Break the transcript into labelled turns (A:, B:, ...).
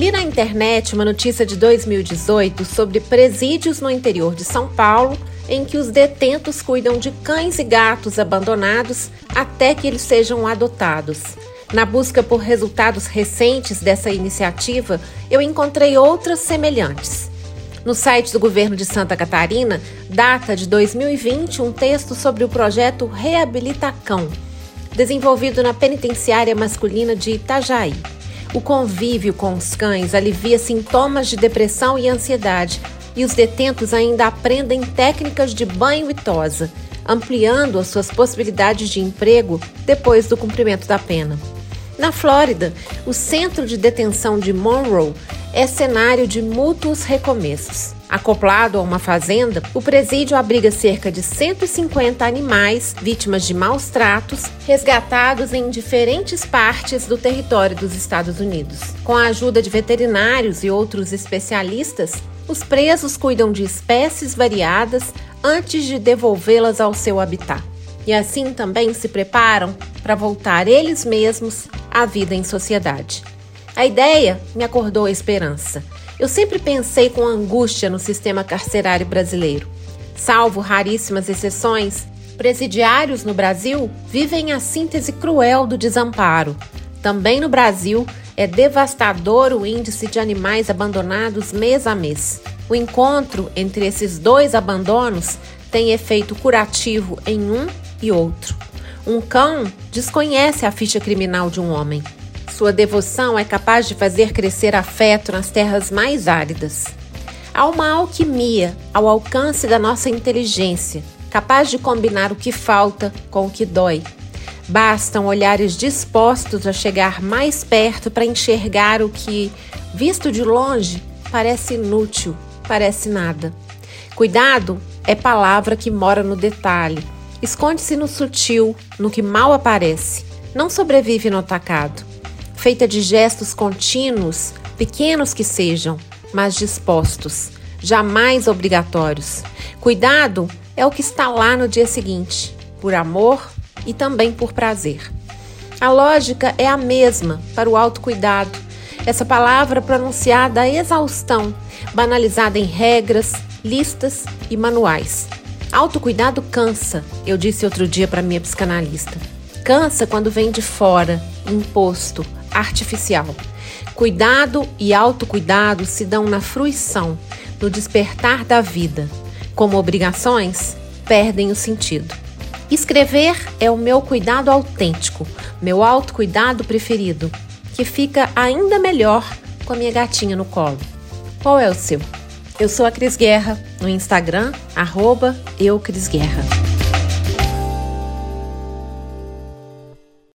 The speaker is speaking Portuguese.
A: Li na internet uma notícia de 2018 sobre presídios no interior de São Paulo em que os detentos cuidam de cães e gatos abandonados até que eles sejam adotados. Na busca por resultados recentes dessa iniciativa, eu encontrei outras semelhantes. No site do governo de Santa Catarina, data de 2020 um texto sobre o projeto Reabilitacão, desenvolvido na penitenciária masculina de Itajaí. O convívio com os cães alivia sintomas de depressão e ansiedade, e os detentos ainda aprendem técnicas de banho e tosa, ampliando as suas possibilidades de emprego depois do cumprimento da pena. Na Flórida, o centro de detenção de Monroe é cenário de mútuos recomeços. Acoplado a uma fazenda, o presídio abriga cerca de 150 animais vítimas de maus tratos, resgatados em diferentes partes do território dos Estados Unidos. Com a ajuda de veterinários e outros especialistas, os presos cuidam de espécies variadas antes de devolvê-las ao seu habitat. E assim também se preparam para voltar eles mesmos à vida em sociedade. A ideia me acordou a esperança. Eu sempre pensei com angústia no sistema carcerário brasileiro. Salvo raríssimas exceções, presidiários no Brasil vivem a síntese cruel do desamparo. Também no Brasil, é devastador o índice de animais abandonados mês a mês. O encontro entre esses dois abandonos tem efeito curativo em um e outro. Um cão desconhece a ficha criminal de um homem. Sua devoção é capaz de fazer crescer afeto nas terras mais áridas. Há uma alquimia ao alcance da nossa inteligência, capaz de combinar o que falta com o que dói. Bastam olhares dispostos a chegar mais perto para enxergar o que, visto de longe, parece inútil, parece nada. Cuidado é palavra que mora no detalhe. Esconde-se no sutil, no que mal aparece. Não sobrevive no atacado feita de gestos contínuos, pequenos que sejam, mas dispostos, jamais obrigatórios. Cuidado é o que está lá no dia seguinte, por amor e também por prazer. A lógica é a mesma para o autocuidado. Essa palavra pronunciada a exaustão, banalizada em regras, listas e manuais. Autocuidado cansa, eu disse outro dia para minha psicanalista. Cansa quando vem de fora, imposto, artificial. Cuidado e autocuidado se dão na fruição, no despertar da vida. Como obrigações, perdem o sentido. Escrever é o meu cuidado autêntico, meu autocuidado preferido, que fica ainda melhor com a minha gatinha no colo. Qual é o seu? Eu sou a Cris Guerra, no Instagram, arroba eucrisguerra.